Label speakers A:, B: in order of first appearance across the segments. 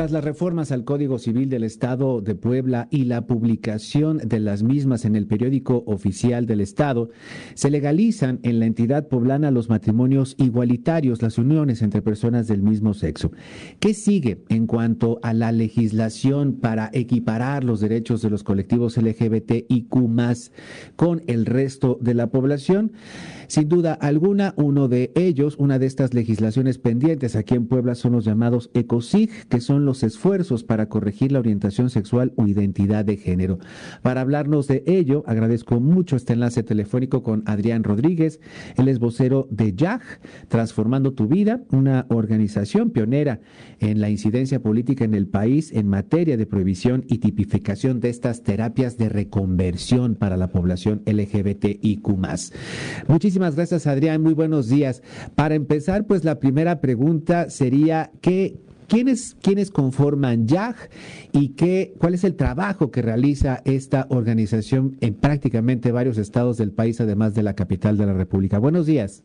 A: Tras las reformas al Código Civil del Estado de Puebla y la publicación de las mismas en el periódico oficial del Estado, se legalizan en la entidad poblana los matrimonios igualitarios, las uniones entre personas del mismo sexo. ¿Qué sigue en cuanto a la legislación para equiparar los derechos de los colectivos LGBTIQ con el resto de la población? Sin duda alguna, uno de ellos, una de estas legislaciones pendientes aquí en Puebla son los llamados ECOSIG, que son los esfuerzos para corregir la orientación sexual o identidad de género. Para hablarnos de ello, agradezco mucho este enlace telefónico con Adrián Rodríguez, él es vocero de YAG, Transformando tu Vida, una organización pionera en la incidencia política en el país en materia de prohibición y tipificación de estas terapias de reconversión para la población LGBTIQ. Muchísimas gracias, Adrián. Muy buenos días. Para empezar, pues la primera pregunta sería, ¿qué, ¿Quiénes, ¿Quiénes conforman YAG y qué, cuál es el trabajo que realiza esta organización en prácticamente varios estados del país, además de la capital de la República? Buenos días.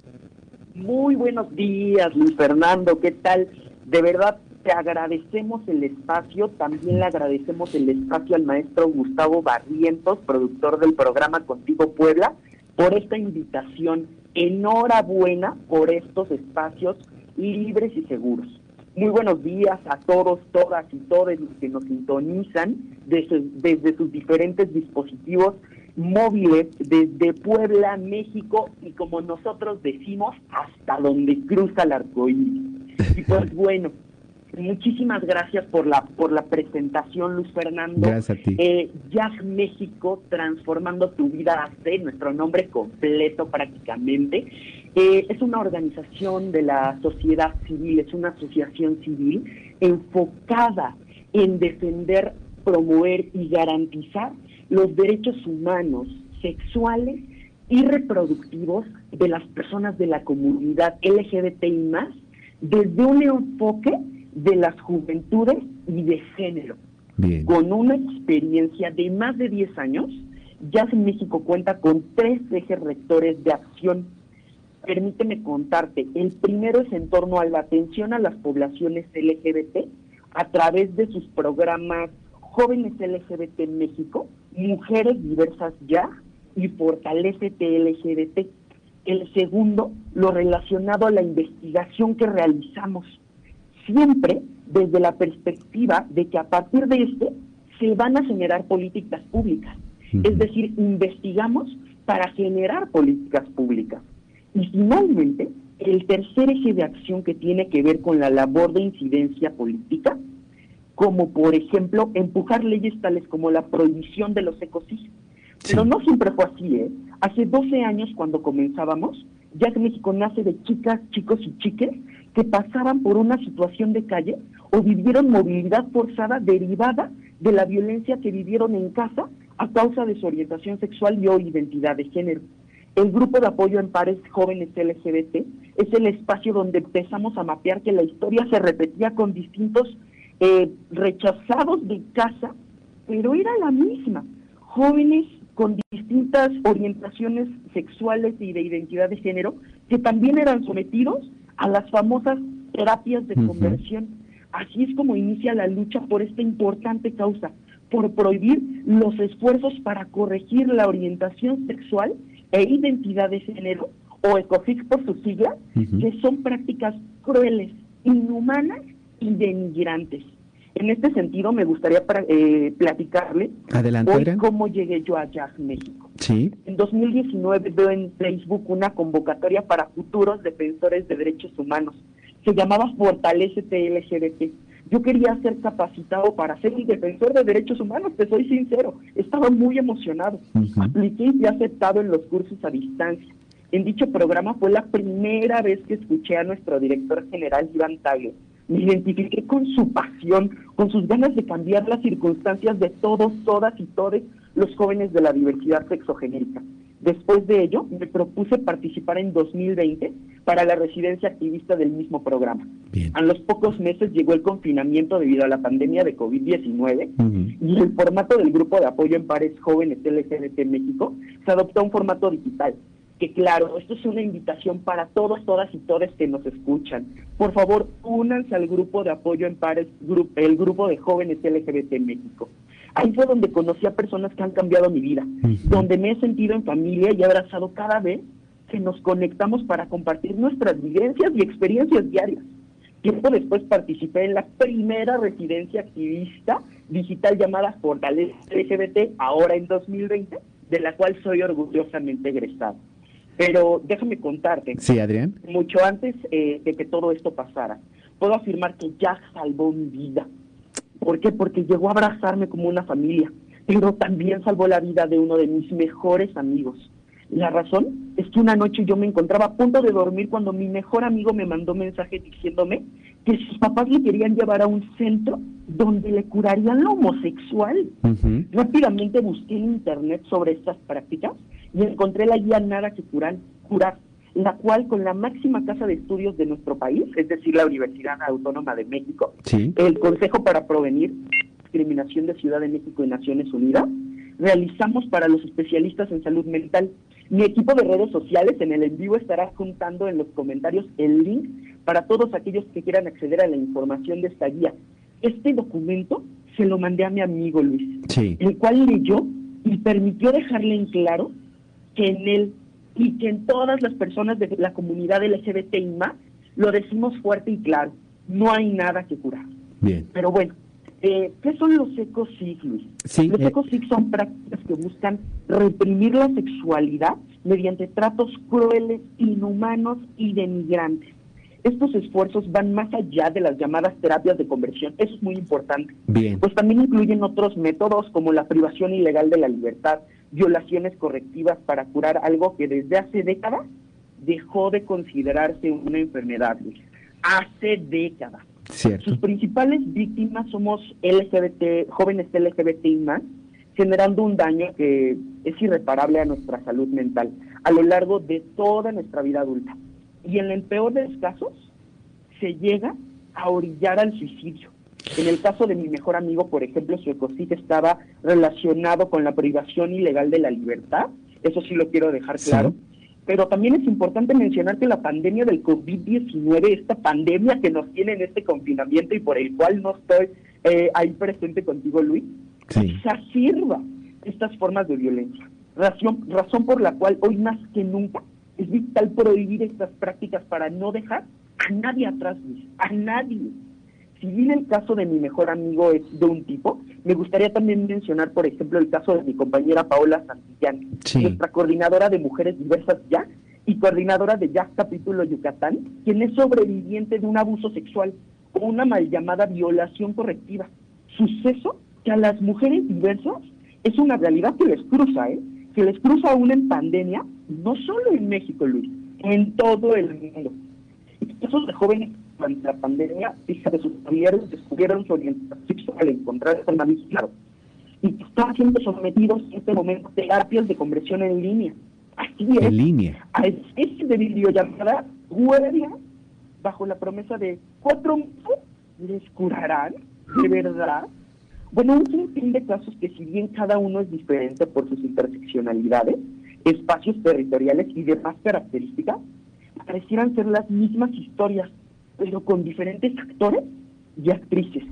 B: Muy buenos días, Luis Fernando. ¿Qué tal? De verdad, te agradecemos el espacio. También le agradecemos el espacio al maestro Gustavo Barrientos, productor del programa Contigo Puebla por esta invitación. Enhorabuena por estos espacios libres y seguros. Muy buenos días a todos, todas y todos los que nos sintonizan desde, desde sus diferentes dispositivos móviles, desde Puebla, México y como nosotros decimos, hasta donde cruza el arcoíris. Y pues bueno, Muchísimas gracias por la por la presentación, Luz Fernando.
A: Gracias a ti.
B: Eh, México, transformando tu vida hace nuestro nombre completo prácticamente. Eh, es una organización de la sociedad civil, es una asociación civil enfocada en defender, promover y garantizar los derechos humanos, sexuales y reproductivos de las personas de la comunidad LGBTI más desde un enfoque de las juventudes y de género. Con una experiencia de más de 10 años, ya en México cuenta con tres ejes rectores de acción. Permíteme contarte, el primero es en torno a la atención a las poblaciones LGBT a través de sus programas Jóvenes LGBT en México, Mujeres Diversas Ya y Fortalecete LGBT. El segundo, lo relacionado a la investigación que realizamos siempre desde la perspectiva de que a partir de este se van a generar políticas públicas. Es decir, investigamos para generar políticas públicas. Y finalmente, el tercer eje de acción que tiene que ver con la labor de incidencia política, como por ejemplo empujar leyes tales como la prohibición de los ecosistemas. Pero no siempre fue así, ¿eh? Hace 12 años cuando comenzábamos, ya que México nace de chicas, chicos y chiques que pasaban por una situación de calle o vivieron movilidad forzada derivada de la violencia que vivieron en casa a causa de su orientación sexual y o identidad de género. El grupo de apoyo en pares jóvenes LGBT es el espacio donde empezamos a mapear que la historia se repetía con distintos eh, rechazados de casa, pero era la misma. Jóvenes con distintas orientaciones sexuales y de identidad de género que también eran sometidos a las famosas terapias de conversión. Así es como inicia la lucha por esta importante causa, por prohibir los esfuerzos para corregir la orientación sexual e identidad de género, o ECOFIC por su sigla, que son prácticas crueles, inhumanas y denigrantes. En este sentido, me gustaría eh, platicarle hoy cómo llegué yo a Jazz México.
A: Sí.
B: En 2019 veo en Facebook una convocatoria para futuros defensores de derechos humanos. Se llamaba Fortalece LGBT. Yo quería ser capacitado para ser un defensor de derechos humanos, te soy sincero. Estaba muy emocionado. Apliqué y aceptado en los cursos a distancia. En dicho programa fue la primera vez que escuché a nuestro director general, Iván Tagle me identifiqué con su pasión, con sus ganas de cambiar las circunstancias de todos, todas y todos los jóvenes de la diversidad sexogenérica. Después de ello, me propuse participar en 2020 para la residencia activista del mismo programa. A los pocos meses llegó el confinamiento debido a la pandemia de COVID-19 y el formato del grupo de apoyo en pares jóvenes LGBT México se adoptó a un formato digital. Que claro, esto es una invitación para todos, todas y todos que nos escuchan. Por favor, únanse al grupo de apoyo en pares, el grupo de jóvenes LGBT México. Ahí fue donde conocí a personas que han cambiado mi vida, donde me he sentido en familia y abrazado cada vez que nos conectamos para compartir nuestras vivencias y experiencias diarias. Tiempo después participé en la primera residencia activista digital llamada Fortaleza LGBT, ahora en 2020, de la cual soy orgullosamente egresado. Pero déjame contarte.
A: Sí, Adrián.
B: Mucho antes eh, de que todo esto pasara, puedo afirmar que Jack salvó mi vida. ¿Por qué? Porque llegó a abrazarme como una familia, pero también salvó la vida de uno de mis mejores amigos. La razón es que una noche yo me encontraba a punto de dormir cuando mi mejor amigo me mandó mensaje diciéndome que sus papás le querían llevar a un centro donde le curarían lo homosexual. Rápidamente busqué en internet sobre estas prácticas y encontré la guía Nada que curar, curar, la cual con la máxima casa de estudios de nuestro país, es decir, la Universidad Autónoma de México, el Consejo para Provenir Discriminación de Ciudad de México y Naciones Unidas, realizamos para los especialistas en salud mental. Mi equipo de redes sociales en el en vivo estará juntando en los comentarios el link para todos aquellos que quieran acceder a la información de esta guía. Este documento se lo mandé a mi amigo Luis, el cual leyó y permitió dejarle en claro que en él y que en todas las personas de la comunidad LGBT y más lo decimos fuerte y claro, no hay nada que curar.
A: Bien.
B: Pero bueno, eh, ¿Qué son los ecosig, Luis? los eh, son prácticas que buscan reprimir la sexualidad mediante tratos crueles, inhumanos y denigrantes. Estos esfuerzos van más allá de las llamadas terapias de conversión. Eso es muy importante.
A: Bien.
B: Pues también incluyen otros métodos como la privación ilegal de la libertad, violaciones correctivas para curar algo que desde hace décadas dejó de considerarse una enfermedad. Hace décadas. Sus principales víctimas somos LGBT, jóvenes LGBT y más, generando un daño que es irreparable a nuestra salud mental a lo largo de toda nuestra vida adulta. Y en el peor de los casos, se llega a orillar al suicidio. En el caso de mi mejor amigo, por ejemplo, su ecocid estaba relacionado con la privación ilegal de la libertad, eso sí lo quiero dejar claro, pero también es importante mencionar que la pandemia del COVID-19, esta pandemia que nos tiene en este confinamiento y por el cual no estoy eh, ahí presente contigo, Luis, se exacerba estas formas de violencia. Razón, razón por la cual hoy más que nunca es vital prohibir estas prácticas para no dejar a nadie atrás, Luis, a nadie si bien el caso de mi mejor amigo es de un tipo, me gustaría también mencionar, por ejemplo, el caso de mi compañera Paola Santillán, nuestra coordinadora de mujeres diversas ya y coordinadora de ya Capítulo Yucatán, quien es sobreviviente de un abuso sexual o una mal llamada violación correctiva. Suceso que a las mujeres diversas es una realidad que les cruza, ¿eh? Que les cruza aún en pandemia, no solo en México, Luis, en todo el mundo. Casos de jóvenes durante la pandemia, fíjate, sus familiares descubrieron su orientación sexual al encontrarse en claro, y están siendo sometidos en este momento a terapias de conversión en línea. Así es.
A: En línea.
B: A especie de videollamada guardia bajo la promesa de cuatro meses les curarán, de verdad. Bueno, un sinfín de casos que si bien cada uno es diferente por sus interseccionalidades, espacios territoriales y demás características, parecieran ser las mismas historias pero con diferentes actores y actrices.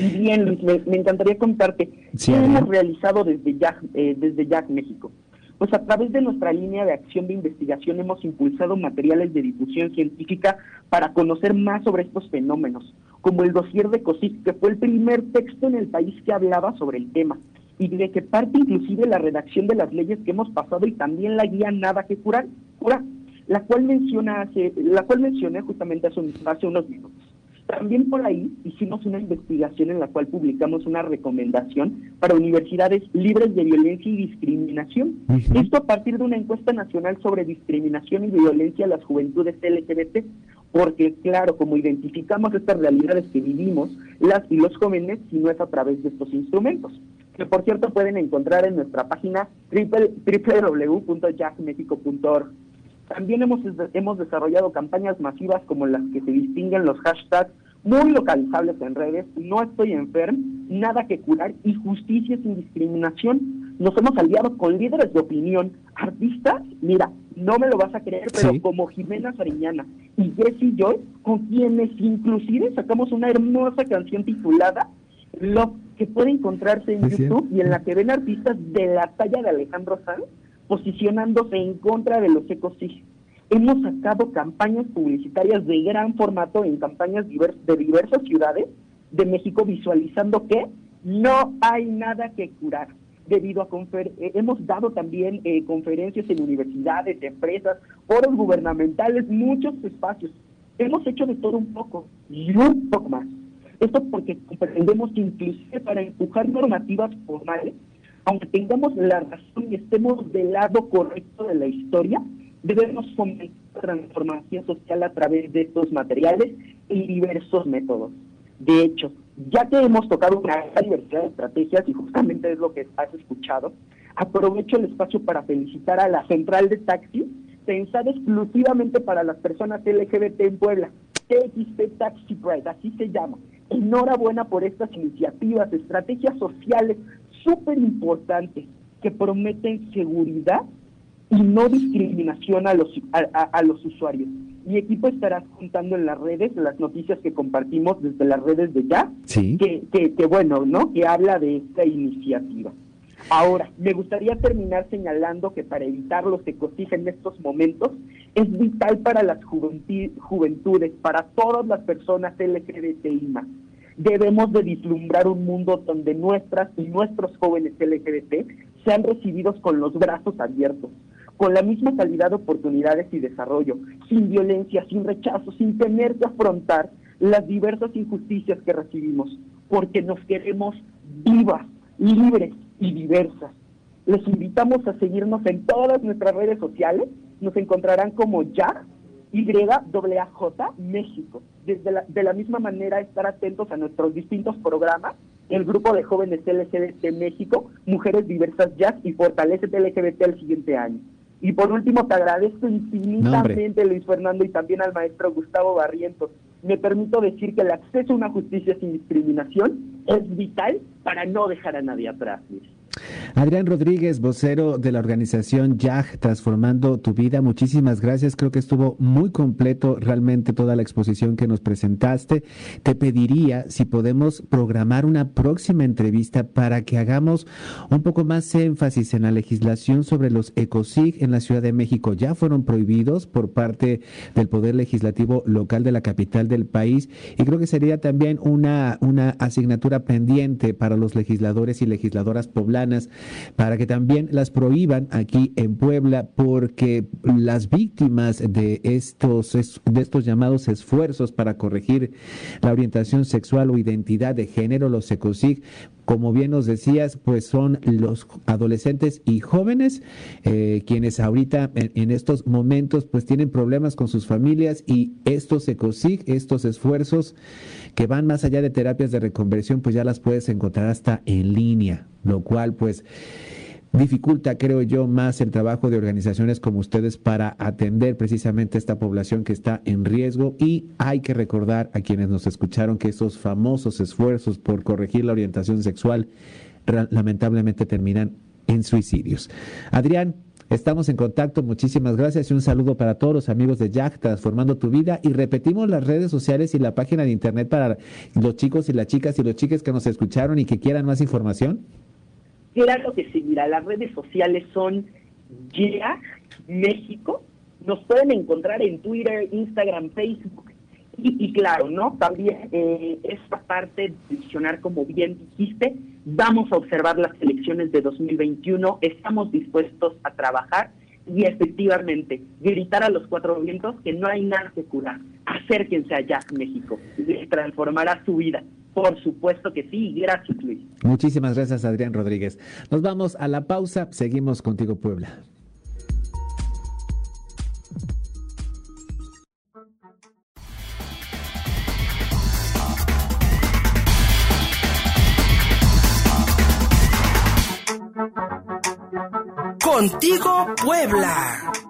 B: Y bien, Luis, me, encantaría contarte qué hemos realizado desde Jack, eh, desde Jack México. Pues a través de nuestra línea de acción de investigación hemos impulsado materiales de difusión científica para conocer más sobre estos fenómenos, como el dossier de COSIC, que fue el primer texto en el país que hablaba sobre el tema, y de que parte inclusive la redacción de las leyes que hemos pasado y también la guía Nada que curar, curar la cual menciona hace, la cual mencioné justamente hace, hace unos minutos. También por ahí hicimos una investigación en la cual publicamos una recomendación para universidades libres de violencia y discriminación. Esto a partir de una encuesta nacional sobre discriminación y violencia a las juventudes LGBT, porque claro, como identificamos estas realidades que vivimos, las y los jóvenes, si no es a través de estos instrumentos, que por cierto pueden encontrar en nuestra página www.jackmexico.org. También hemos, hemos desarrollado campañas masivas como las que se distinguen los hashtags muy localizables en redes, no estoy enfermo, nada que curar y justicia sin discriminación. Nos hemos aliado con líderes de opinión, artistas, mira, no me lo vas a creer, pero como Jimena Sariñana y Jessie Joy, con quienes inclusive sacamos una hermosa canción titulada Lo que puede encontrarse en YouTube y en la que ven artistas de la talla de Alejandro Sanz posicionándose en contra de los ecosistemas hemos sacado campañas publicitarias de gran formato en campañas de diversas ciudades de México visualizando que no hay nada que curar debido a confer eh, hemos dado también eh, conferencias en universidades, empresas, foros gubernamentales, muchos espacios. Hemos hecho de todo un poco y un poco más. Esto porque comprendemos que inclusive para empujar normativas formales, aunque tengamos la razón y estemos del lado correcto de la historia, debemos fomentar transformación social a través de estos materiales y diversos métodos. De hecho, ya que hemos tocado una gran diversidad de estrategias y justamente es lo que has escuchado, aprovecho el espacio para felicitar a la central de taxi pensada exclusivamente para las personas LGBT en Puebla, TXP Taxi Pride, así se llama. Enhorabuena por estas iniciativas, estrategias sociales súper importantes que prometen seguridad y no discriminación a los, a, los usuarios. Mi equipo estará juntando en las redes las noticias que compartimos desde las redes de ya, que, que, bueno, ¿no? Que habla de esta iniciativa. Ahora, me gustaría terminar señalando que para evitar los ecocidios en estos momentos es vital para las juventudes, para todas las personas LGBTI Debemos de vislumbrar un mundo donde nuestras y nuestros jóvenes LGBT sean recibidos con los brazos abiertos, con la misma calidad de oportunidades y desarrollo, sin violencia, sin rechazo, sin tener que afrontar las diversas injusticias que recibimos, porque nos queremos vivas, libres y diversas. Les invitamos a seguirnos en todas nuestras redes sociales, nos encontrarán como ya YAJ México. Desde la, de la misma manera, estar atentos a nuestros distintos programas, el grupo de jóvenes LGBT México, Mujeres Diversas Jazz y Fortalece LGBT el siguiente año. Y por último, te agradezco infinitamente, Luis Fernando, y también al maestro Gustavo Barrientos. Me permito decir que el acceso a una justicia sin discriminación es vital para no dejar a nadie atrás, Luis.
A: Adrián Rodríguez, vocero de la organización YAG Transformando tu Vida, muchísimas gracias. Creo que estuvo muy completo realmente toda la exposición que nos presentaste. Te pediría si podemos programar una próxima entrevista para que hagamos un poco más énfasis en la legislación sobre los ECOSIG en la Ciudad de México. Ya fueron prohibidos por parte del Poder Legislativo local de la capital del país y creo que sería también una, una asignatura pendiente para los legisladores y legisladoras para que también las prohíban aquí en Puebla porque las víctimas de estos, de estos llamados esfuerzos para corregir la orientación sexual o identidad de género, los ECOSIG, como bien nos decías, pues son los adolescentes y jóvenes eh, quienes ahorita en, estos momentos pues tienen problemas con sus familias y estos ECOSIG, estos esfuerzos que van más allá de terapias de reconversión, pues ya las puedes encontrar hasta en línea, lo cual pues dificulta, creo yo, más el trabajo de organizaciones como ustedes para atender precisamente esta población que está en riesgo y hay que recordar a quienes nos escucharon que esos famosos esfuerzos por corregir la orientación sexual lamentablemente terminan en suicidios. Adrián, Estamos en contacto, muchísimas gracias y un saludo para todos los amigos de Jack Transformando tu Vida y repetimos las redes sociales y la página de internet para los chicos y las chicas y los chiques que nos escucharon y que quieran más información.
B: Claro que sí, mira, las redes sociales son Jack México, nos pueden encontrar en Twitter, Instagram, Facebook y, claro, ¿no? También eh, esta parte de mencionar, como bien dijiste, vamos a observar las elecciones de 2021, estamos dispuestos a trabajar y efectivamente gritar a los cuatro vientos que no hay nada que curar. Acérquense a Jack México, les transformará su vida. Por supuesto que sí, gracias Luis.
A: Muchísimas gracias Adrián Rodríguez. Nos vamos a la pausa, seguimos contigo Puebla.
C: Contigo Puebla.